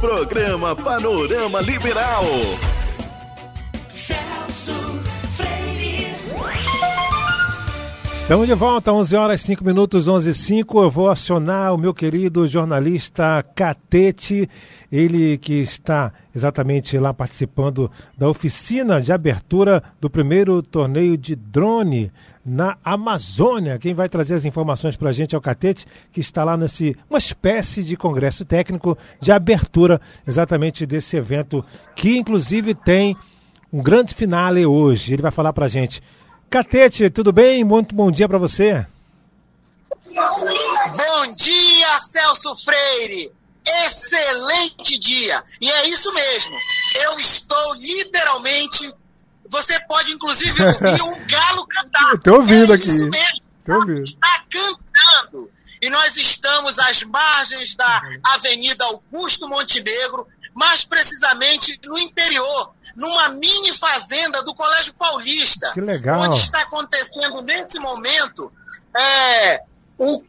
Programa Panorama Liberal. Celso Estamos de volta, 11 horas 5 minutos, 11 e 5. Eu vou acionar o meu querido jornalista Catete, ele que está exatamente lá participando da oficina de abertura do primeiro torneio de drone na Amazônia. Quem vai trazer as informações para a gente é o Catete, que está lá nesse uma espécie de congresso técnico de abertura exatamente desse evento, que inclusive tem um grande finale hoje. Ele vai falar para a gente. Catete, tudo bem? Muito bom dia para você. Bom dia, Celso Freire! Excelente dia! E é isso mesmo. Eu estou literalmente. Você pode, inclusive, ouvir um galo cantar. Estou ouvindo é aqui. Isso mesmo. Tô ouvindo. Está cantando. E nós estamos às margens da Avenida Augusto Montenegro, mais precisamente no interior, numa mini fazenda do Colégio Paulista. Que legal. Onde está acontecendo nesse momento é, um-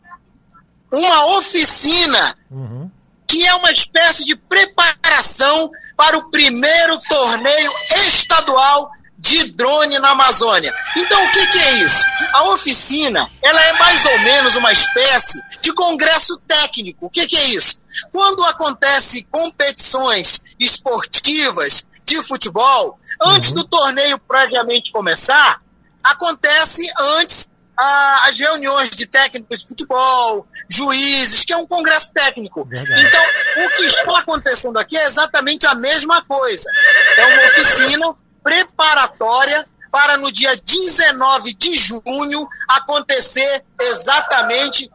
uma oficina Uhum. que é uma espécie de preparação para o primeiro torneio estadual de drone na Amazônia. Então, o que, que é isso? A oficina, ela é mais ou menos uma espécie de congresso técnico. O que, que é isso? Quando acontece competições esportivas de futebol, antes do torneio previamente começar, acontece antes ah, as reuniões de técnicos de futebol, juízes, que é um congresso técnico. Verdade. Então, o que está acontecendo aqui é exatamente a mesma coisa. É uma oficina preparatória para no dia 19 de junho acontecer exatamente.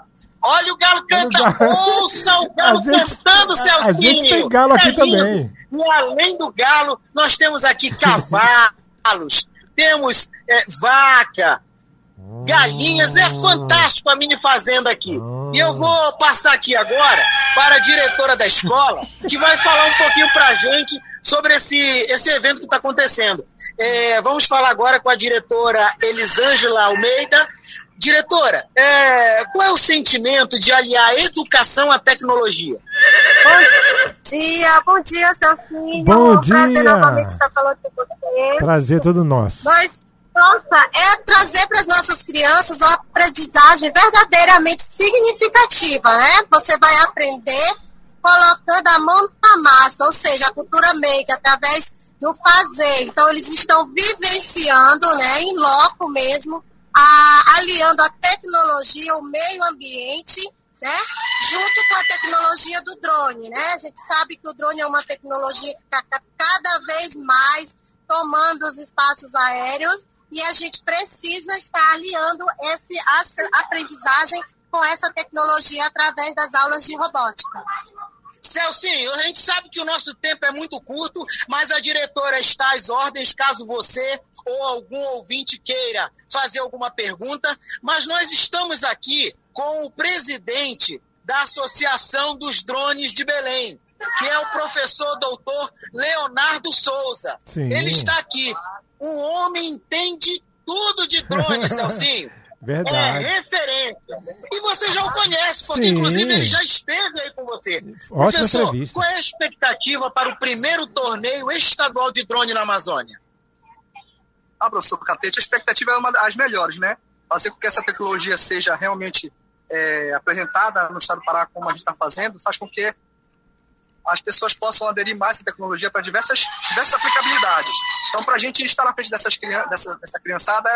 Olha o galo canta, ouça o galo A gente- cantando, a Celcinho. gente tem galo aqui lindo. também. E além do galo, nós temos aqui cavalos, temos é, vaca, galinhas. É fantástico a mini fazenda aqui. E eu vou passar aqui agora para a diretora da escola, que vai falar um pouquinho para a gente sobre esse, esse evento que está acontecendo. É, vamos falar agora com a diretora Elisângela Almeida. Diretora, é, qual é o sentimento de aliar educação à tecnologia? Bom dia, bom dia, Celcinho. Bom Prazer dia. novamente estar falando com você. Prazer todo nosso. Nós, nossa, é trazer para as nossas crianças uma aprendizagem verdadeiramente significativa, né? Você vai aprender colocando a mão na massa, ou seja, a cultura maker, através do fazer. Então, eles estão vivenciando, né, em loco mesmo, a- aliando a tecnologia, o meio ambiente, né, junto com a tecnologia do drone, né? A gente sabe que o drone é uma tecnologia que está cada vez mais tomando os espaços aéreos e a gente precisa estar aliando essa aprendizagem com essa tecnologia através das aulas de robótica. Celcinho, a gente sabe que o nosso tempo é muito curto, mas a diretora está às ordens caso você ou algum ouvinte queira fazer alguma pergunta. Mas nós estamos aqui com o presidente da Associação dos Drones de Belém, que é o professor doutor Leonardo Souza. Sim. Ele está aqui. O homem entende tudo de drone, Celcinho. É Verdade. referência. E você já o conhece, porque Sim. inclusive ele já esteve aí com você. Ótima Professor, entrevista. qual é a expectativa para o primeiro torneio estadual de drone na Amazônia? Ah, professor Catete, a expectativa é uma das melhores, né? Fazer com que essa tecnologia seja realmente é, apresentada no estado do Pará como a gente está fazendo, faz com que as pessoas possam aderir mais à tecnologia para diversas, diversas aplicabilidades. Então, para a gente estar na frente dessas dessa, dessa criançada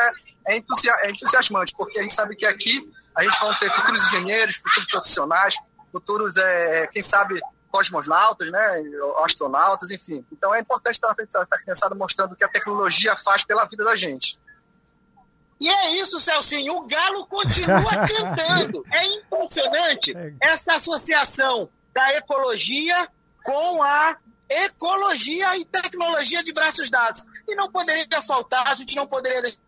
é, é, entusia é entusiasmante, porque a gente sabe que aqui a gente vai ter futuros engenheiros, futuros profissionais, futuros, é, quem sabe, cosmonautas, né, astronautas, enfim. Então, é importante estar na frente dessa criançada mostrando o que a tecnologia faz pela vida da gente. E é isso, Celcinho. O Galo continua cantando. É impressionante essa associação da ecologia com a ecologia e tecnologia de braços dados. E não poderia faltar, a gente não poderia deixar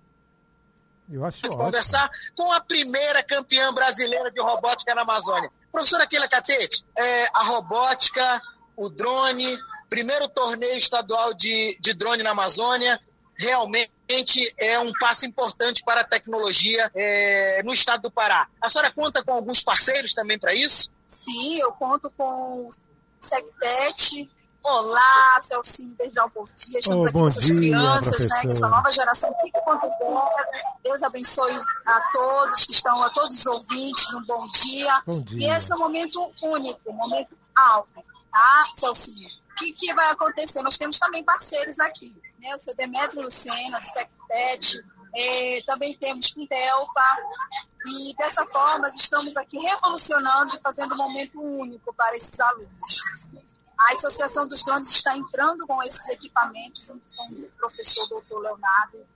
Eu acho de ótimo. conversar com a primeira campeã brasileira de robótica na Amazônia. Professora Keila Catete, é, a robótica, o drone, primeiro torneio estadual de, de drone na Amazônia, realmente é um passo importante para a tecnologia é, no estado do Pará. A senhora conta com alguns parceiros também para isso? Sim, eu conto com Sectet. Olá, Celcinho, desde um bom dia. Estamos Oh, aqui com essas dia, crianças, né? Que essa nova geração fica Deus abençoe a todos que estão, a todos os ouvintes, um bom dia. Bom E dia. esse é um momento único, um momento alto, tá, Celcinho? O que, que vai acontecer? Nós temos também parceiros aqui, né? O seu Demetrio Lucena, do Secpet, eh, também temos com Delpa, e dessa forma estamos aqui revolucionando e fazendo um momento único para esses alunos. A Associação dos Drones está entrando com esses equipamentos, junto com o professor doutor Leonardo,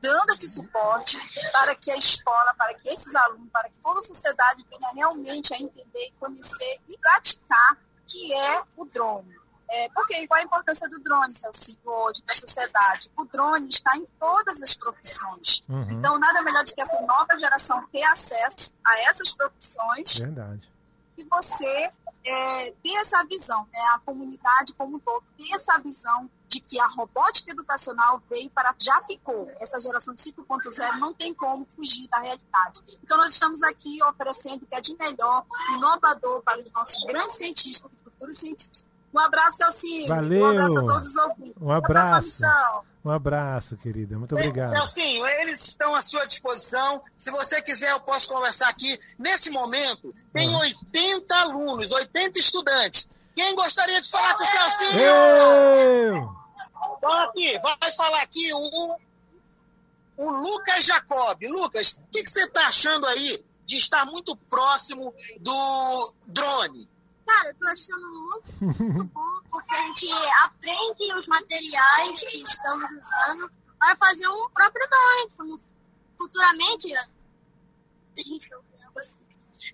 dando esse suporte para que a escola, para que esses alunos, para que toda a sociedade venha realmente a entender, conhecer e praticar que é o drone. É, porque qual a importância do drone, Celcinho, hoje para a sociedade? O drone está em todas as profissões. Uhum. Então, nada melhor do que essa nova geração ter acesso a essas profissões Verdade. e você é, ter essa visão, né, a comunidade como um todo, ter essa visão de que a robótica educacional veio para já ficou. Essa geração de 5.0 não tem como fugir da realidade. Então, nós estamos aqui oferecendo o que é de melhor, inovador para os nossos grandes cientistas e futuros cientistas. Um abraço, Celcine. Valeu. Um abraço a todos os ouvintes. Um abraço. Um abraço, querida. Muito obrigado. Celcinho, eles estão à sua disposição. Se você quiser, eu posso conversar aqui. Nesse momento, tem Uhum. 80 alunos, 80 estudantes. Quem gostaria de falar com o Celcinho? Eu! Aqui, vai falar aqui o, o Lucas Jacob. Lucas, o que, que você está achando aí de estar muito próximo do drone? Cara, eu tô achando muito, muito bom porque a gente aprende os materiais que estamos usando para fazer um próprio drone. Quando futuramente a gente assim.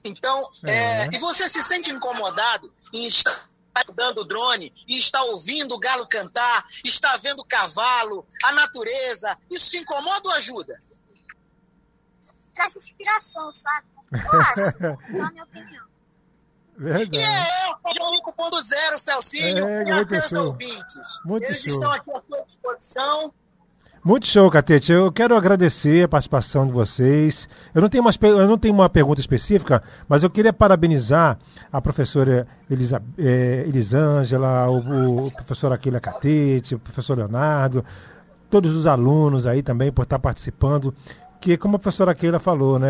Então, É. é, e você se sente incomodado em estar dando o drone e estar ouvindo o galo cantar, estar vendo o cavalo, a natureza? Isso te incomoda ou ajuda? Traz inspiração, sabe? Eu acho, só a minha opinião. E Verdade. é, o 5.0, Celcinho, É, e a muito seus show. ouvintes. Muito Eles show. estão aqui à sua disposição. Muito show, Catete. Eu quero agradecer a participação de vocês. Eu não tenho, umas, pe- eu não tenho uma pergunta específica, mas eu queria parabenizar a professora Elisa, eh, Elisângela, o, o professor Aquila Catete, o professor Leonardo, todos os alunos aí também por estar participando. Que, como a professora Aquila falou, né,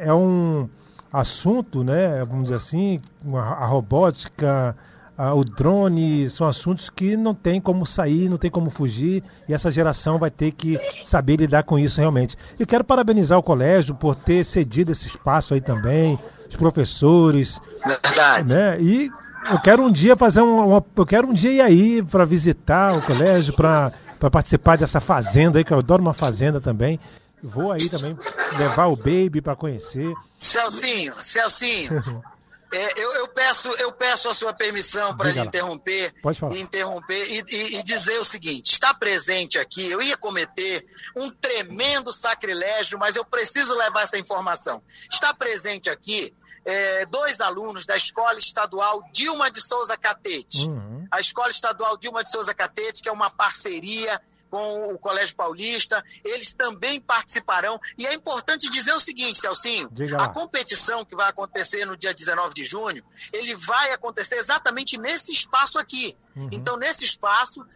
é, é um assunto, né, vamos dizer assim, a robótica, ah, o drone, são assuntos que não tem como sair, não tem como fugir, e essa geração vai ter que saber lidar com isso realmente. Eu quero parabenizar o colégio por ter cedido esse espaço aí também, os professores, Verdade. né? E eu quero um dia fazer um, uma, eu quero um dia ir aí para visitar o colégio, para participar dessa fazenda aí, que eu adoro uma fazenda também. Vou aí também levar o baby para conhecer. Celcinho, Celcinho, é, eu, eu peço, eu peço a sua permissão para interromper, Pode falar. interromper e, e- e dizer o seguinte: está presente aqui, eu ia cometer um tremendo sacrilégio, mas eu preciso levar essa informação. Está presente aqui é, dois alunos da Escola Estadual Dilma de Souza Catete. Uhum. A Escola Estadual Dilma de Souza Catete, que é uma parceria com o Colégio Paulista, eles também participarão. E é importante dizer o seguinte, Celcinho, a competição que vai acontecer no dia 19 de junho, ele vai acontecer exatamente nesse espaço aqui. Uhum. Então, nesse espaço,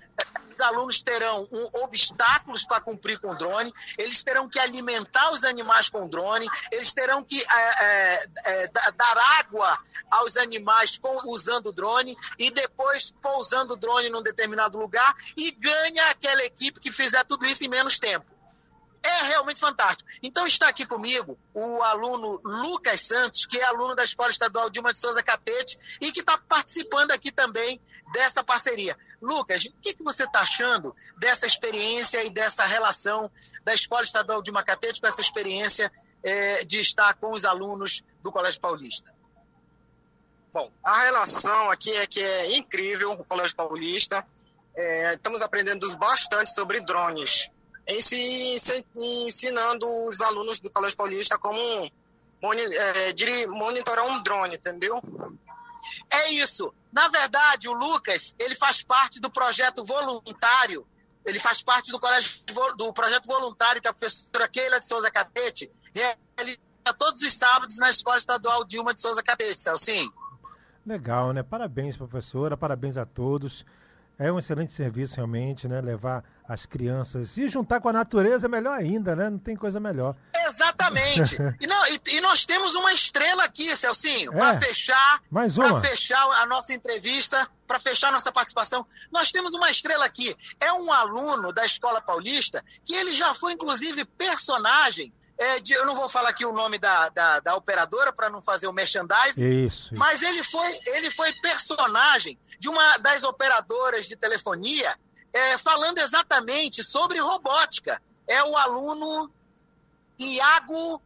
os alunos terão um, obstáculos para cumprir com o drone, eles terão que alimentar os animais com o drone, eles terão que eh, eh, da- dar água aos animais com- usando o drone e depois pousando o drone num determinado lugar e ganha aquela equipe que fizer tudo isso em menos tempo. É realmente fantástico. Então está aqui comigo o aluno Lucas Santos, que é aluno da Escola Estadual Dilma de Souza Catete e que está participando aqui também dessa parceria. Lucas, o que, que você está achando dessa experiência e dessa relação da Escola Estadual Dilma Catete com essa experiência eh, de estar com os alunos do Colégio Paulista? Bom, a relação aqui é que é incrível, o Colégio Paulista. É, estamos aprendendo bastante sobre drones. Em si, se- ensinando os alunos do Colégio Paulista como é, monitorar um drone, entendeu? É isso. Na verdade, o Lucas, ele faz parte do projeto voluntário, ele faz parte do colégio do projeto voluntário que a professora Keila de Souza Catete realiza todos os sábados na Escola Estadual Dilma de Souza Catete, Celcinho. Legal, né? Parabéns, professora, parabéns a todos. É um excelente serviço, realmente, né? Levar as crianças e juntar com a natureza é melhor ainda, né? Não tem coisa melhor. Exatamente. e, não, e, e nós temos uma estrela aqui, Celcinho, É. para fechar, Mais para fechar a nossa entrevista, para fechar a nossa participação. Nós temos uma estrela aqui. É um aluno da Escola Paulista que ele já foi, inclusive, personagem. É, de- eu não vou falar aqui o nome da, da, da operadora para não fazer o merchandising, Isso. mas ele foi, ele foi personagem de uma das operadoras de telefonia, é, falando exatamente sobre robótica. É o aluno Iago,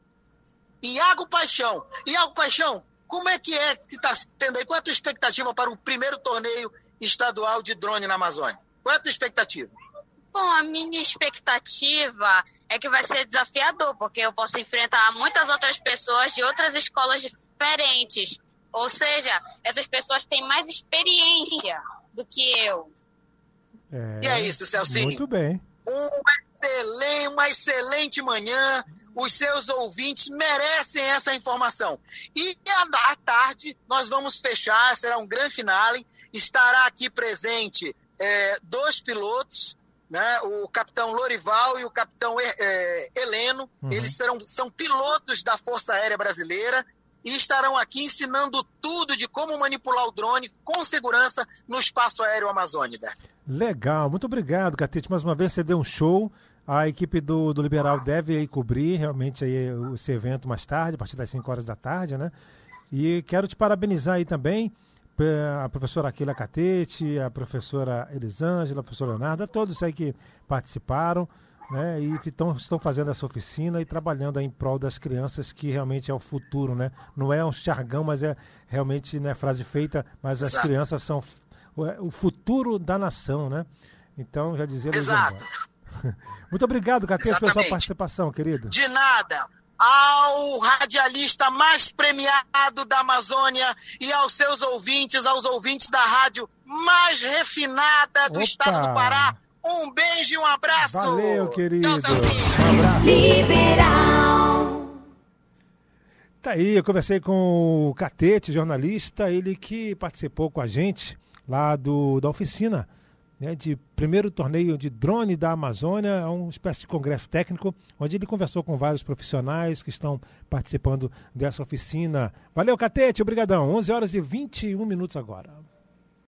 Iago Paixão. Iago Paixão, como é que é que está tendo aí? Qual é a tua expectativa para o primeiro torneio estadual de drone na Amazônia? Qual é a tua expectativa? Bom, a minha expectativa é que vai ser desafiador, porque eu posso enfrentar muitas outras pessoas de outras escolas diferentes. Ou seja, essas pessoas têm mais experiência do que eu. E é isso, Celcinho. Muito bem. Um excelente, uma excelente manhã. Os seus ouvintes merecem essa informação. E à tarde nós vamos fechar, será um grande finale. Estará aqui presente eh, dois pilotos, né, o capitão Lorival e o capitão eh, eh, Heleno. Uhum. Eles serão, são pilotos da Força Aérea Brasileira e estarão aqui ensinando tudo de como manipular o drone com segurança no espaço aéreo amazônida. Legal, muito obrigado, Catete. Mais uma vez você deu um show. A equipe do, do Liberal deve aí cobrir realmente aí esse evento mais tarde, a partir das 5 horas da tarde, né? E quero te parabenizar aí também, a professora Aquila Catete, a professora Elisângela, a professora Leonardo, a todos aí que participaram, né? E que tão, estão fazendo essa oficina e trabalhando aí em prol das crianças, que realmente é o futuro, né? Não é um jargão, mas é realmente né, frase feita, mas as Exato. crianças são o, é o futuro da nação, né? Então, já dizia Exato. Muito obrigado, Catete, pela sua participação, querido. De nada. Ao radialista mais premiado da Amazônia e aos seus ouvintes, aos ouvintes da rádio mais refinada do Opa. estado do Pará, um beijo e um abraço. Valeu, querido. Tchau. Um. Liberal. Tá aí, eu conversei com o Catete, jornalista, ele que participou com a gente lá do, da oficina né, de primeiro torneio de drone da Amazônia, é uma espécie de congresso técnico, onde ele conversou com vários profissionais que estão participando dessa oficina. Valeu, Catete, obrigadão. 11 horas e 21 minutos agora.